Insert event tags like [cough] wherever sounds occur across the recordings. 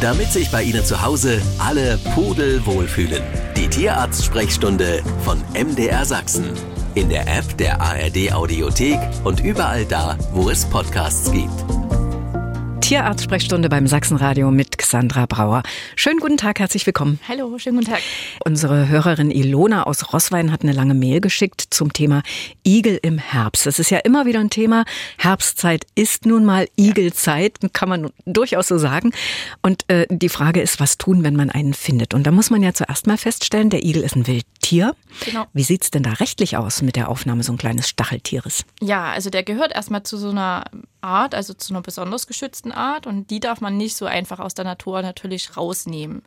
damit sich bei Ihnen zu Hause alle Pudel wohlfühlen. Die Tierarzt-Sprechstunde von MDR Sachsen. In der App der ARD Audiothek und überall da, wo es Podcasts gibt. Tierarzt-Sprechstunde beim Sachsenradio mit Xandra Brauer. Schönen guten Tag, herzlich willkommen. Hallo, schönen guten Tag. Unsere Hörerin Ilona aus Rosswein hat eine lange Mail geschickt zum Thema Igel im Herbst. Das ist ja immer wieder ein Thema. Herbstzeit ist nun mal Igelzeit, kann man durchaus so sagen. Und äh, die Frage ist, was tun, wenn man einen findet? Und da muss man ja zuerst mal feststellen, der Igel ist ein Wildtier. Genau. Wie sieht's denn da rechtlich aus mit der Aufnahme so ein kleines Stacheltieres? Ja, also der gehört erstmal zu so einer Art, also zu einer besonders geschützten Art und die darf man nicht so einfach aus der Natur natürlich rausnehmen.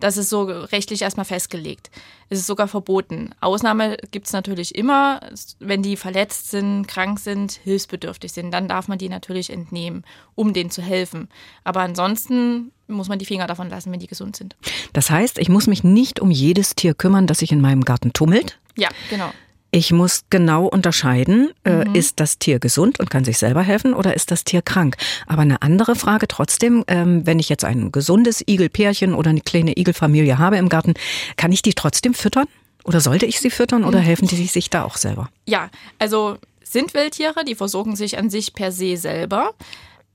Das ist so rechtlich erstmal festgelegt. Es ist sogar verboten. Ausnahme gibt es natürlich immer, wenn die verletzt sind, krank sind, hilfsbedürftig sind. Dann darf man die natürlich entnehmen, um denen zu helfen. Aber ansonsten muss man die Finger davon lassen, wenn die gesund sind. Das heißt, ich muss mich nicht um jedes Tier kümmern, das sich in meinem Garten tummelt? Ja, genau. Ich muss genau unterscheiden, äh, mhm. ist das Tier gesund und kann sich selber helfen oder ist das Tier krank? Aber eine andere Frage trotzdem, ähm, wenn ich jetzt ein gesundes Igelpärchen oder eine kleine Igelfamilie habe im Garten, kann ich die trotzdem füttern? Oder sollte ich sie füttern oder mhm. helfen die sich da auch selber? Ja, also sind Wildtiere, die versorgen sich an sich per se selber.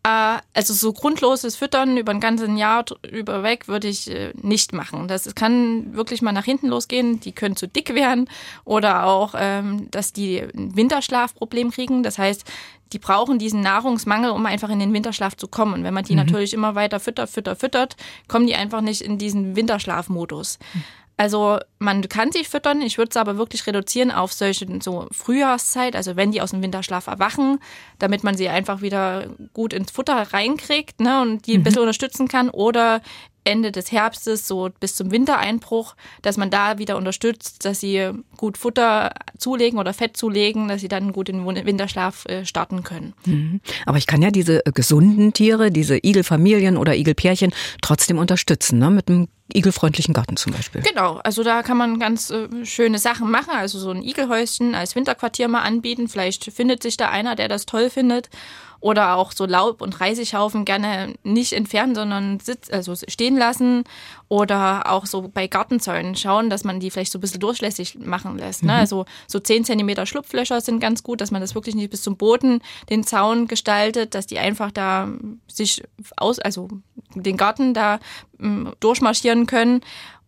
Äh, also so grundloses Füttern über ein ganzes Jahr über weg würde ich äh, nicht machen. Das kann wirklich mal nach hinten losgehen. Die können zu dick werden oder auch, ähm, dass die ein Winterschlafproblem kriegen. Das heißt, die brauchen diesen Nahrungsmangel, um einfach in den Winterschlaf zu kommen. Und wenn man die mhm. natürlich immer weiter füttert, füttert, füttert, kommen die einfach nicht in diesen Winterschlafmodus. Also man kann sie füttern, ich würde es aber wirklich reduzieren auf solche so Frühjahrszeit, also wenn die aus dem Winterschlaf erwachen, damit man sie einfach wieder gut ins Futter reinkriegt ne, und die ein mhm. bisschen unterstützen kann. Oder Ende des Herbstes, so bis zum Wintereinbruch, dass man da wieder unterstützt, dass sie gut Futter zulegen oder Fett zulegen, dass sie dann gut in den Winterschlaf äh, starten können. Mhm. Aber ich kann ja diese äh, gesunden Tiere, diese Igelfamilien oder Igelpärchen trotzdem unterstützen, ne? mit einem igelfreundlichen Garten zum Beispiel. Genau, also da kann man ganz äh, schöne Sachen machen, also so ein Igelhäuschen als Winterquartier mal anbieten. Vielleicht findet sich da einer, der das toll findet oder auch so Laub- und Reisighaufen gerne nicht entfernen, sondern sitz, also stehen lassen oder auch so bei Gartenzäunen schauen, dass man die vielleicht so ein bisschen durchlässig machen lässt. Ne? Mhm. Also so 10 cm Schlupflöcher sind ganz gut, dass man das wirklich nicht bis zum Boden den Zaun gestaltet, dass die einfach da sich aus, also den Garten da durchmarschieren können.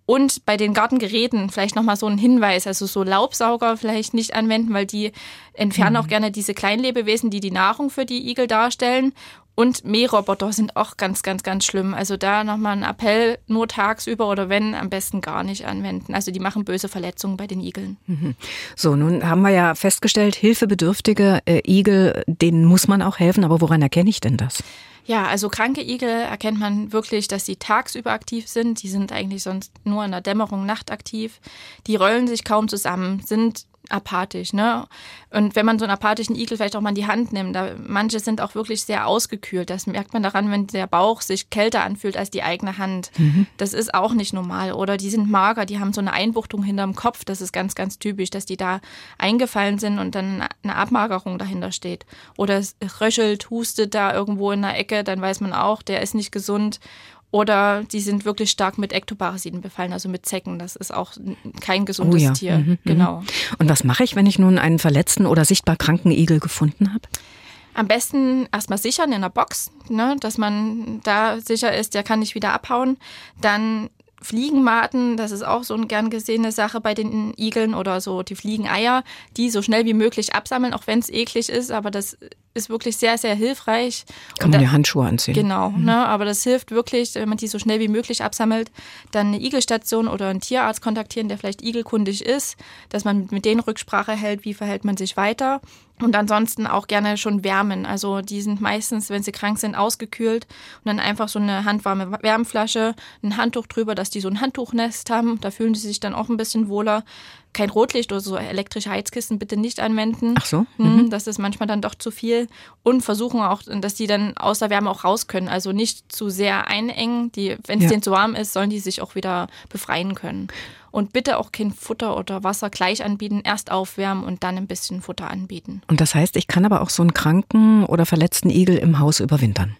Und bei den Gartengeräten vielleicht nochmal so ein Hinweis, also so Laubsauger vielleicht nicht anwenden, weil die entfernen mhm. auch gerne diese Kleinlebewesen, die die Nahrung für die Igel darstellen. Und Mähroboter sind auch ganz, ganz, ganz schlimm. Also da nochmal ein Appell, nur tagsüber oder wenn, am besten gar nicht anwenden. Also die machen böse Verletzungen bei den Igeln. Mhm. So, nun haben wir ja festgestellt, hilfebedürftige äh, Igel, denen muss man auch helfen. Aber woran erkenne ich denn das? Ja, also kranke Igel erkennt man wirklich, dass sie tagsüber aktiv sind. Die sind eigentlich sonst nur in der Dämmerung nachtaktiv. Die rollen sich kaum zusammen, sind apathisch, ne? Und wenn man so einen apathischen Igel vielleicht auch mal in die Hand nimmt, da, manche sind auch wirklich sehr ausgekühlt. Das merkt man daran, wenn der Bauch sich kälter anfühlt als die eigene Hand. Mhm. Das ist auch nicht normal. Oder die sind mager, die haben so eine Einbuchtung hinterm Kopf. Das ist ganz, ganz typisch, dass die da eingefallen sind und dann eine Abmagerung dahinter steht. Oder es röchelt, hustet da irgendwo in der Ecke, dann weiß man auch, der ist nicht gesund. Oder die sind wirklich stark mit Ektoparasiten befallen, also mit Zecken. Das ist auch kein gesundes oh ja. Tier. Mhm, mhm, genau. Und was mache ich, wenn ich nun einen verletzten oder sichtbar kranken Igel gefunden habe? Am besten erstmal sichern in der Box, ne, dass man da sicher ist, der kann nicht wieder abhauen. Dann Fliegenmaten, das ist auch so eine gern gesehene Sache bei den Igeln oder so die Fliegeneier, die so schnell wie möglich absammeln, auch wenn es eklig ist, aber das ist wirklich sehr, sehr hilfreich. Kann man die Handschuhe anziehen. Genau, mhm. ne, aber das hilft wirklich, wenn man die so schnell wie möglich absammelt, dann eine Igelstation oder einen Tierarzt kontaktieren, der vielleicht igelkundig ist, dass man mit denen Rücksprache hält, wie verhält man sich weiter. Und ansonsten auch gerne schon wärmen. Also die sind meistens, wenn sie krank sind, ausgekühlt und dann einfach so eine handwarme Wärmflasche, ein Handtuch drüber, dass die so ein Handtuchnest haben. Da fühlen sie sich dann auch ein bisschen wohler kein Rotlicht oder so elektrische Heizkissen bitte nicht anwenden. Ach so. Hm, mhm. Das ist manchmal dann doch zu viel. Und versuchen auch, dass die dann aus der Wärme auch raus können. Also nicht zu sehr einengen. wenn es ja. denen zu warm ist, sollen die sich auch wieder befreien können. Und bitte auch kein Futter oder Wasser gleich anbieten. Erst aufwärmen und dann ein bisschen Futter anbieten. Und das heißt, ich kann aber auch so einen kranken oder verletzten Igel im Haus überwintern.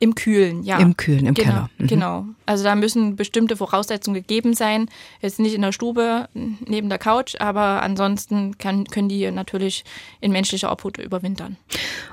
Im Kühlen, ja. Im Kühlen, im genau, Keller. Mhm. Genau. Also da müssen bestimmte Voraussetzungen gegeben sein. Jetzt nicht in der Stube neben der Couch, aber ansonsten kann, können die natürlich in menschlicher Obhut überwintern.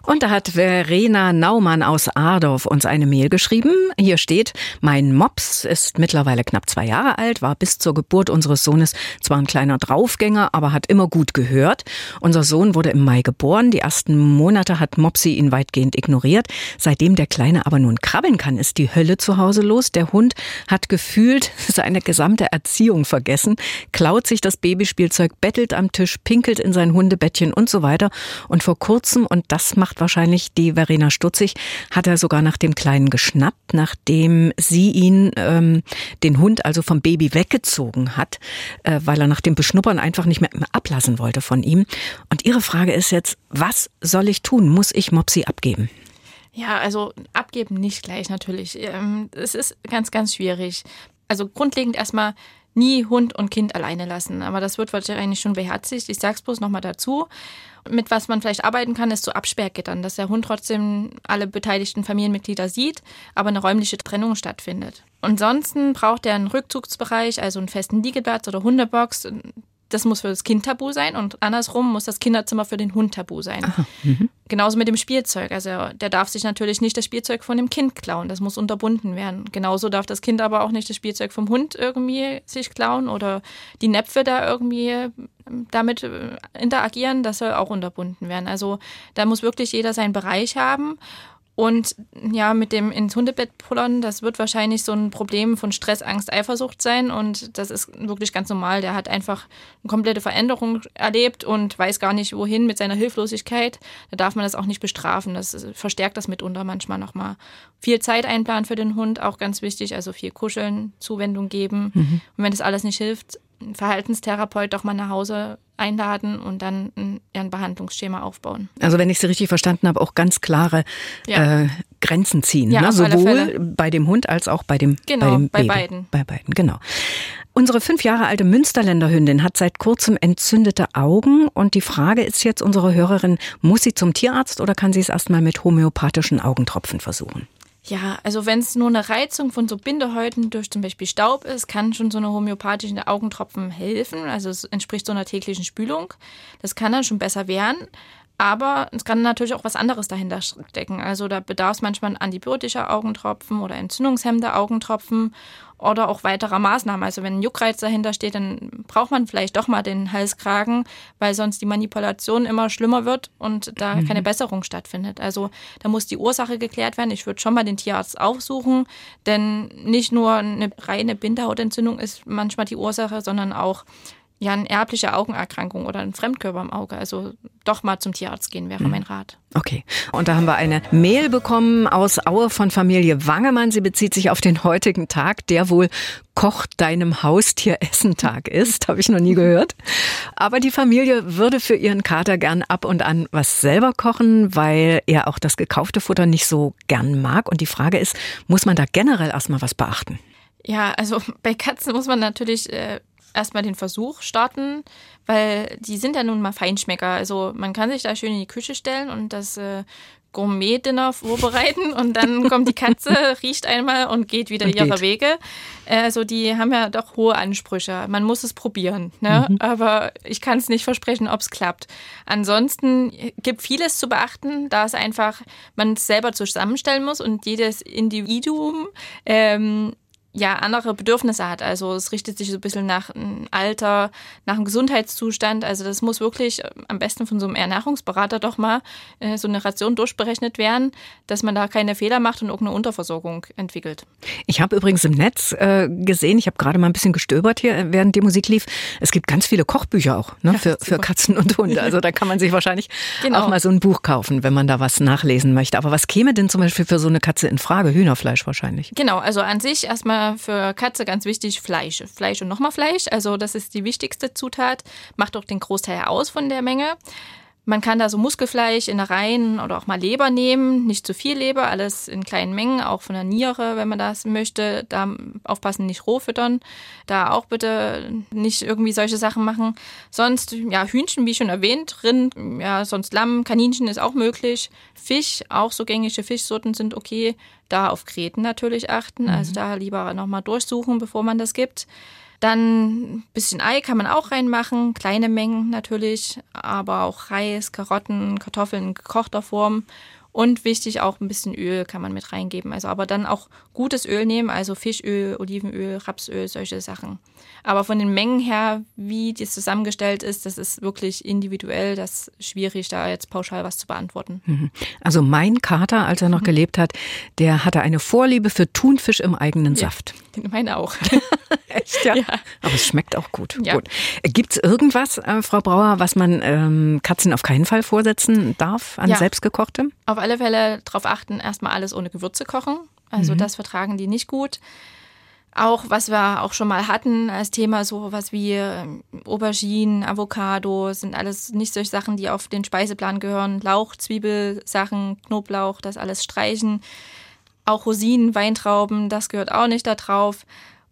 Und da hat Verena Naumann aus Ardorf uns eine Mail geschrieben. Hier steht, mein Mops ist mittlerweile knapp zwei Jahre alt, war bis zur Geburt unseres Sohnes zwar ein kleiner Draufgänger, aber hat immer gut gehört. Unser Sohn wurde im Mai geboren. Die ersten Monate hat Mopsy ihn weitgehend ignoriert. Seitdem der Kleine aber nun krabbeln kann, ist die Hölle zu Hause los. Der Hund hat gefühlt [laughs] seine gesamte Erziehung vergessen, klaut sich das Babyspielzeug, bettelt am Tisch, pinkelt in sein Hundebettchen und so weiter. Und vor kurzem, und das macht wahrscheinlich die Verena stutzig, hat er sogar nach dem Kleinen geschnappt, nachdem sie ihn, ähm, den Hund also vom Baby weggezogen hat, äh, weil er nach dem Beschnuppern einfach nicht mehr ablassen wollte von ihm. Und ihre Frage ist jetzt, was soll ich tun? Muss ich Mopsi abgeben? Ja, also abgeben nicht gleich natürlich. Ähm, es ist ganz, ganz schwierig. Also grundlegend erstmal nie Hund und Kind alleine lassen. Aber das wird wahrscheinlich schon beherzigt. Ich sag's bloß nochmal dazu. Mit was man vielleicht arbeiten kann, ist so Absperrgittern, dass der Hund trotzdem alle beteiligten Familienmitglieder sieht, aber eine räumliche Trennung stattfindet. Ansonsten braucht er einen Rückzugsbereich, also einen festen Liegeplatz oder Hundebox das muss für das Kind tabu sein und andersrum muss das Kinderzimmer für den Hund tabu sein. Aha, mhm. Genauso mit dem Spielzeug. Also der darf sich natürlich nicht das Spielzeug von dem Kind klauen. Das muss unterbunden werden. Genauso darf das Kind aber auch nicht das Spielzeug vom Hund irgendwie sich klauen oder die Näpfe da irgendwie ähm, damit äh, interagieren. Das soll auch unterbunden werden. Also da muss wirklich jeder seinen Bereich haben. Und ja, mit dem ins Hundebett pullern, das wird wahrscheinlich so ein Problem von Stress, Angst, Eifersucht sein. Und das ist wirklich ganz normal. Der hat einfach eine komplette Veränderung erlebt und weiß gar nicht, wohin mit seiner Hilflosigkeit. Da darf man das auch nicht bestrafen. Das verstärkt das mitunter manchmal nochmal. Viel Zeit einplanen für den Hund, auch ganz wichtig. Also viel kuscheln, Zuwendung geben. Mhm. Und wenn das alles nicht hilft, Verhaltenstherapeut doch mal nach Hause einladen und dann ein, ein Behandlungsschema aufbauen. Also wenn ich Sie richtig verstanden habe, auch ganz klare ja. äh, Grenzen ziehen, ja, ne? sowohl bei dem Hund als auch bei dem, genau, bei, dem bei beiden. Bei beiden, genau. Unsere fünf Jahre alte Münsterländer Hündin hat seit kurzem entzündete Augen und die Frage ist jetzt unsere Hörerin, muss sie zum Tierarzt oder kann sie es erstmal mit homöopathischen Augentropfen versuchen? Ja, also wenn es nur eine Reizung von so Bindehäuten durch zum Beispiel Staub ist, kann schon so eine homöopathische Augentropfen helfen. Also es entspricht so einer täglichen Spülung. Das kann dann schon besser werden. Aber es kann natürlich auch was anderes dahinter stecken. Also da bedarf es manchmal antibiotischer Augentropfen oder entzündungshemmender Augentropfen oder auch weiterer Maßnahmen. Also wenn ein Juckreiz dahinter steht, dann braucht man vielleicht doch mal den Halskragen, weil sonst die Manipulation immer schlimmer wird und da mhm. keine Besserung stattfindet. Also da muss die Ursache geklärt werden. Ich würde schon mal den Tierarzt aufsuchen, denn nicht nur eine reine Bindehautentzündung ist manchmal die Ursache, sondern auch ja, eine erbliche Augenerkrankung oder ein Fremdkörper im Auge. Also doch mal zum Tierarzt gehen wäre mhm. mein Rat. Okay. Und da haben wir eine Mail bekommen aus Aue von Familie Wangemann. Sie bezieht sich auf den heutigen Tag, der wohl Koch deinem Haustier Essen Tag ist. Habe ich noch nie gehört. Aber die Familie würde für ihren Kater gern ab und an was selber kochen, weil er auch das gekaufte Futter nicht so gern mag. Und die Frage ist, muss man da generell erstmal was beachten? Ja, also [laughs] bei Katzen muss man natürlich äh, erstmal den Versuch starten, weil die sind ja nun mal Feinschmecker. Also man kann sich da schön in die Küche stellen und das äh, Gourmet-Dinner vorbereiten und dann [laughs] kommt die Katze, riecht einmal und geht wieder und ihrer Wege. Also die haben ja doch hohe Ansprüche. Man muss es probieren, ne? Mhm. aber ich kann es nicht versprechen, ob es klappt. Ansonsten gibt vieles zu beachten, da es einfach man es selber zusammenstellen muss und jedes Individuum ähm, ja andere Bedürfnisse hat. Also es richtet sich so ein bisschen nach dem Alter, nach dem Gesundheitszustand. Also das muss wirklich äh, am besten von so einem Ernährungsberater doch mal äh, so eine Ration durchberechnet werden, dass man da keine Fehler macht und irgendeine Unterversorgung entwickelt. Ich habe übrigens im Netz äh, gesehen, ich habe gerade mal ein bisschen gestöbert hier, während die Musik lief. Es gibt ganz viele Kochbücher auch ne, ja, für, für Katzen und Hunde. Also da kann man sich wahrscheinlich [laughs] genau. auch mal so ein Buch kaufen, wenn man da was nachlesen möchte. Aber was käme denn zum Beispiel für so eine Katze in Frage? Hühnerfleisch wahrscheinlich. Genau, also an sich erstmal für Katze ganz wichtig Fleisch. Fleisch und nochmal Fleisch. Also das ist die wichtigste Zutat, macht auch den Großteil aus von der Menge. Man kann da so Muskelfleisch, Innereien oder auch mal Leber nehmen. Nicht zu viel Leber, alles in kleinen Mengen, auch von der Niere, wenn man das möchte. Da aufpassen, nicht roh füttern. Da auch bitte nicht irgendwie solche Sachen machen. Sonst, ja, Hühnchen, wie schon erwähnt, Rind, ja, sonst Lamm, Kaninchen ist auch möglich. Fisch, auch so gängige Fischsorten sind okay. Da auf Kreten natürlich achten. Also mhm. Also da lieber nochmal durchsuchen, bevor man das gibt. Dann ein bisschen Ei kann man auch reinmachen, kleine Mengen natürlich, aber auch Reis, Karotten, Kartoffeln in gekochter Form und wichtig auch ein bisschen Öl kann man mit reingeben. Also aber dann auch gutes Öl nehmen, also Fischöl, Olivenöl, Rapsöl, solche Sachen. Aber von den Mengen her, wie das zusammengestellt ist, das ist wirklich individuell. Das ist schwierig, da jetzt pauschal was zu beantworten. Mhm. Also mein Kater, als er noch mhm. gelebt hat, der hatte eine Vorliebe für Thunfisch im eigenen ja, Saft. [laughs] Meine auch. [laughs] Echt, ja? ja? Aber es schmeckt auch gut. Ja. gut. Gibt es irgendwas, äh, Frau Brauer, was man ähm, Katzen auf keinen Fall vorsetzen darf an ja. selbstgekochtem? Auf alle Fälle darauf achten, erstmal alles ohne Gewürze kochen. Also mhm. das vertragen die nicht gut. Auch was wir auch schon mal hatten als Thema, so was wie ähm, Auberginen, Avocado, sind alles nicht solche Sachen, die auf den Speiseplan gehören. Lauch, Zwiebelsachen, Knoblauch, das alles streichen. Auch Rosinen, Weintrauben, das gehört auch nicht da drauf.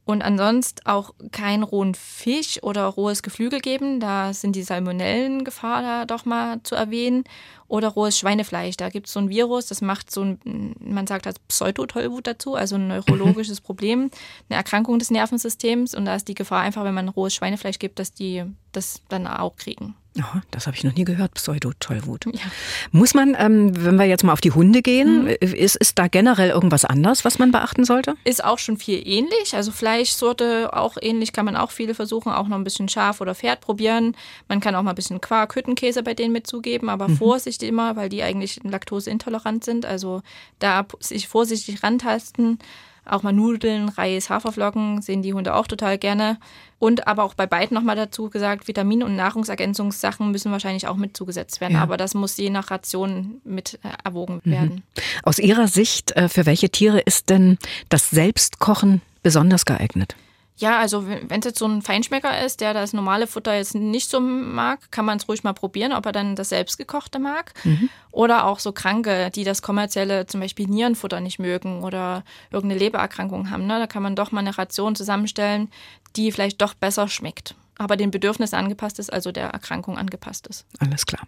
Und ansonsten auch keinen rohen Fisch oder rohes Geflügel geben. Da sind die Salmonellengefahr da doch mal zu erwähnen. Oder rohes Schweinefleisch. Da gibt es so ein Virus, das macht so ein, man sagt als Pseudotollwut dazu, also ein neurologisches [laughs] Problem, eine Erkrankung des Nervensystems. Und da ist die Gefahr einfach, wenn man rohes Schweinefleisch gibt, dass die das dann auch kriegen. Oh, das habe ich noch nie gehört, Pseudo-Tollwut. Ja. Muss man, ähm, wenn wir jetzt mal auf die Hunde gehen, mhm. ist, ist da generell irgendwas anders, was man beachten sollte? Ist auch schon viel ähnlich. Also Fleischsorte auch ähnlich, kann man auch viele versuchen, auch noch ein bisschen Schaf oder Pferd probieren. Man kann auch mal ein bisschen Quark, Hüttenkäse bei denen mitzugeben, aber mhm. Vorsicht immer, weil die eigentlich laktoseintolerant sind. Also da sich vorsichtig rantasten. Auch mal Nudeln, Reis, Haferflocken sehen die Hunde auch total gerne. Und aber auch bei beiden nochmal dazu gesagt, Vitamin- und Nahrungsergänzungssachen müssen wahrscheinlich auch mit zugesetzt werden. Ja. Aber das muss je nach Ration mit äh, erwogen mhm. werden. Aus Ihrer Sicht, äh, für welche Tiere ist denn das Selbstkochen besonders geeignet? Ja, also wenn es jetzt so ein Feinschmecker ist, der das normale Futter jetzt nicht so mag, kann man es ruhig mal probieren, ob er dann das selbstgekochte mag. Mhm. Oder auch so Kranke, die das kommerzielle, zum Beispiel Nierenfutter nicht mögen oder irgendeine Lebererkrankung haben. Ne? Da kann man doch mal eine Ration zusammenstellen, die vielleicht doch besser schmeckt aber den Bedürfnissen angepasst ist, also der Erkrankung angepasst ist. Alles klar.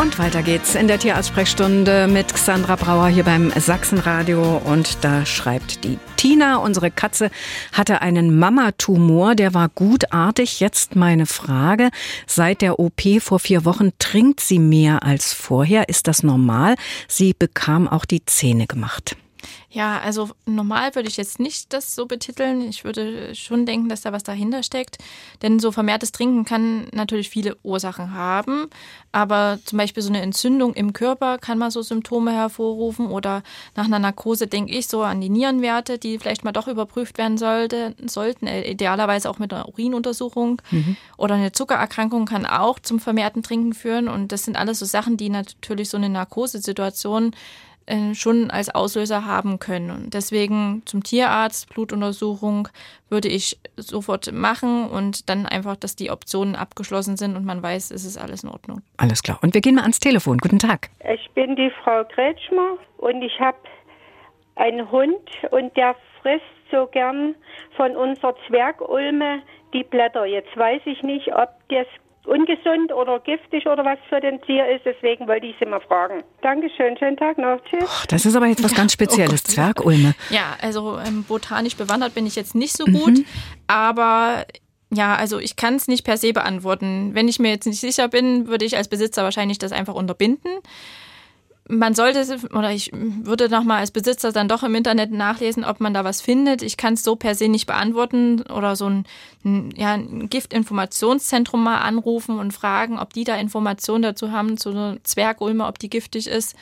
Und weiter geht's in der Tierarztsprechstunde mit Xandra Brauer hier beim Sachsenradio. Und da schreibt die Tina, unsere Katze hatte einen Mamatumor, der war gutartig. Jetzt meine Frage. Seit der OP vor vier Wochen trinkt sie mehr als vorher. Ist das normal? Sie bekam auch die Zähne gemacht. Ja, also normal würde ich jetzt nicht das so betiteln. Ich würde schon denken, dass da was dahinter steckt. Denn so vermehrtes Trinken kann natürlich viele Ursachen haben. Aber zum Beispiel so eine Entzündung im Körper kann mal so Symptome hervorrufen. Oder nach einer Narkose denke ich so an die Nierenwerte, die vielleicht mal doch überprüft werden sollte, sollten. Äh, idealerweise auch mit einer Urinuntersuchung. Mhm. Oder eine Zuckererkrankung kann auch zum vermehrten Trinken führen. Und das sind alles so Sachen, die natürlich so eine Narkosesituation äh, schon als Auslöser haben können. Und deswegen zum Tierarzt, Blutuntersuchung würde ich sofort machen und dann einfach, dass die Optionen abgeschlossen sind und man weiß, es ist alles in Ordnung. Alles klar. Und wir gehen mal ans Telefon. Guten Tag. Ich bin die Frau Kretschmer und ich habe einen Hund und der frisst so gern von unserer Zwergulme die Blätter. Jetzt weiß ich nicht, ob das ungesund oder giftig oder was für den Tier ist. Deswegen wollte ich Sie mal fragen. Dankeschön, schönen Tag noch. Tschüss. Oh, das ist aber jetzt was ganz Spezielles, oh Zwergulme. Ja, also ähm, botanisch bewandert bin ich jetzt nicht so gut, mhm. aber ja, also ich kann es nicht per se beantworten. Wenn ich mir jetzt nicht sicher bin, würde ich als Besitzer wahrscheinlich das einfach unterbinden man sollte, oder ich würde nochmal als Besitzer dann doch im Internet nachlesen, ob man da was findet. Ich kann es so per se nicht beantworten oder so ein, ja, ein Giftinformationszentrum mal anrufen und fragen, ob die da Informationen dazu haben, zu einer Zwergulme, ob die giftig ist.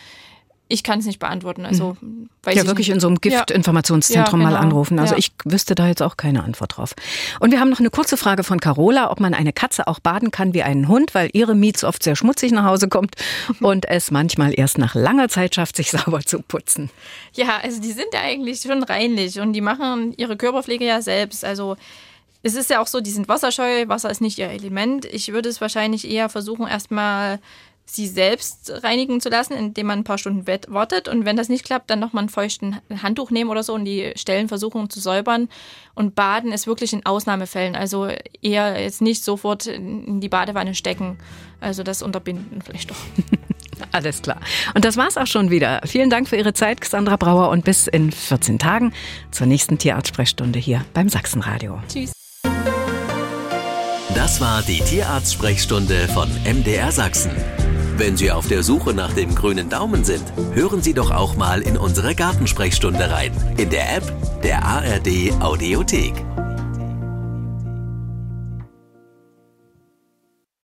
Ich kann es nicht beantworten. Also, mhm. ja, wirklich in so einem Giftinformationszentrum ja, genau. mal anrufen. Also ja. ich wüsste da jetzt auch keine Antwort drauf. Und wir haben noch eine kurze Frage von Carola, ob man eine Katze auch baden kann wie einen Hund, weil ihre Miets oft sehr schmutzig nach Hause kommt [laughs] und es manchmal erst nach langer Zeit schafft, sich sauber zu putzen. Ja, also die sind ja eigentlich schon reinlich und die machen ihre Körperpflege ja selbst. Also es ist ja auch so, die sind wasserscheu, Wasser ist nicht ihr Element. Ich würde es wahrscheinlich eher versuchen, erstmal sie selbst reinigen zu lassen, indem man ein paar Stunden wartet. Und wenn das nicht klappt, dann nochmal ein feuchten Handtuch nehmen oder so und die Stellen versuchen zu säubern. Und baden ist wirklich in Ausnahmefällen. Also eher jetzt nicht sofort in die Badewanne stecken. Also das unterbinden vielleicht doch. [laughs] Alles klar. Und das war's auch schon wieder. Vielen Dank für Ihre Zeit, Sandra Brauer, und bis in 14 Tagen zur nächsten Tierarzt-Sprechstunde hier beim Sachsenradio. Tschüss. Das war die Tierarzt-Sprechstunde von MDR Sachsen. Wenn Sie auf der Suche nach dem grünen Daumen sind, hören Sie doch auch mal in unsere Gartensprechstunde rein. In der App der ARD Audiothek.